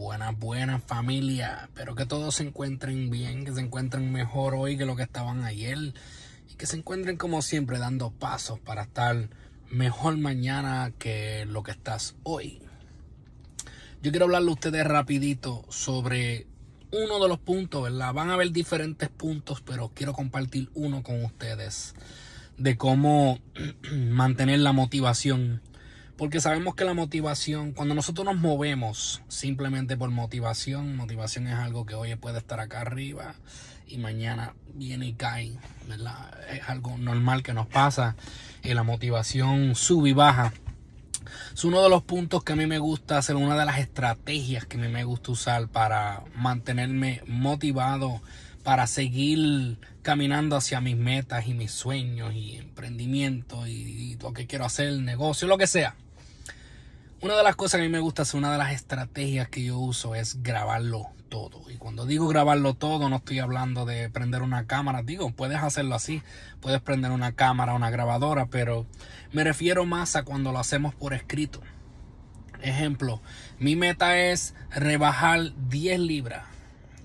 Buenas, buenas familia. Espero que todos se encuentren bien, que se encuentren mejor hoy que lo que estaban ayer y que se encuentren como siempre dando pasos para estar mejor mañana que lo que estás hoy. Yo quiero hablarle a ustedes rapidito sobre uno de los puntos, ¿verdad? Van a haber diferentes puntos, pero quiero compartir uno con ustedes de cómo mantener la motivación porque sabemos que la motivación, cuando nosotros nos movemos simplemente por motivación, motivación es algo que hoy puede estar acá arriba y mañana viene y cae. Es algo normal que nos pasa. Y la motivación sube y baja. Es uno de los puntos que a mí me gusta hacer, una de las estrategias que a mí me gusta usar para mantenerme motivado, para seguir caminando hacia mis metas y mis sueños y emprendimiento y, y lo que quiero hacer, el negocio, lo que sea. Una de las cosas que a mí me gusta hacer, una de las estrategias que yo uso es grabarlo todo. Y cuando digo grabarlo todo, no estoy hablando de prender una cámara. Digo, puedes hacerlo así. Puedes prender una cámara, una grabadora, pero me refiero más a cuando lo hacemos por escrito. Ejemplo, mi meta es rebajar 10 libras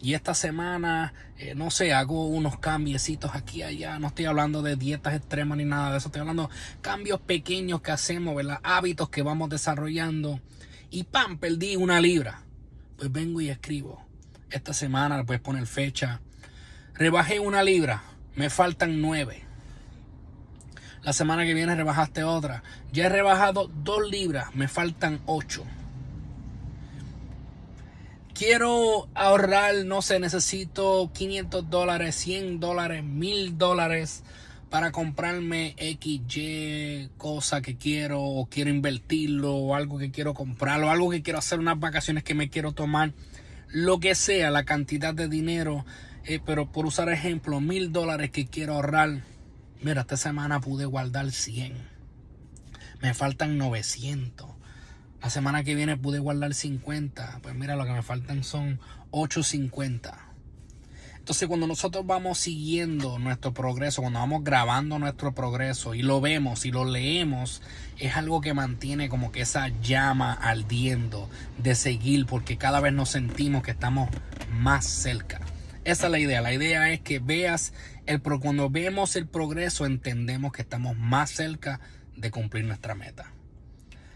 y esta semana, eh, no sé, hago unos cambiecitos aquí y allá. No estoy hablando de dietas extremas ni nada de eso. Estoy hablando de cambios pequeños que hacemos, ¿verdad? Hábitos que vamos desarrollando. Y ¡pam! Perdí una libra. Pues vengo y escribo. Esta semana puedes poner fecha. Rebajé una libra. Me faltan nueve. La semana que viene rebajaste otra. Ya he rebajado dos libras. Me faltan ocho quiero ahorrar, no sé, necesito 500 dólares, 100 dólares, 1000 dólares para comprarme XY cosa que quiero o quiero invertirlo o algo que quiero comprar o algo que quiero hacer, unas vacaciones que me quiero tomar, lo que sea, la cantidad de dinero, eh, pero por usar ejemplo, 1000 dólares que quiero ahorrar, mira, esta semana pude guardar 100, me faltan 900 la semana que viene pude guardar 50. Pues mira, lo que me faltan son 850. Entonces cuando nosotros vamos siguiendo nuestro progreso, cuando vamos grabando nuestro progreso y lo vemos y lo leemos, es algo que mantiene como que esa llama ardiendo de seguir porque cada vez nos sentimos que estamos más cerca. Esa es la idea. La idea es que veas el cuando vemos el progreso entendemos que estamos más cerca de cumplir nuestra meta.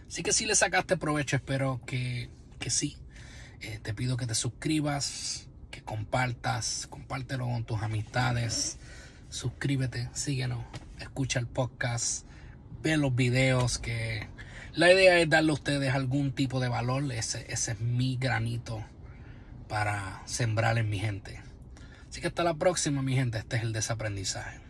Así que si le sacaste provecho, espero que, que sí. Eh, te pido que te suscribas, que compartas, compártelo con tus amistades. Suscríbete, síguenos, escucha el podcast, ve los videos que la idea es darle a ustedes algún tipo de valor. Ese, ese es mi granito para sembrar en mi gente. Así que hasta la próxima, mi gente. Este es el desaprendizaje.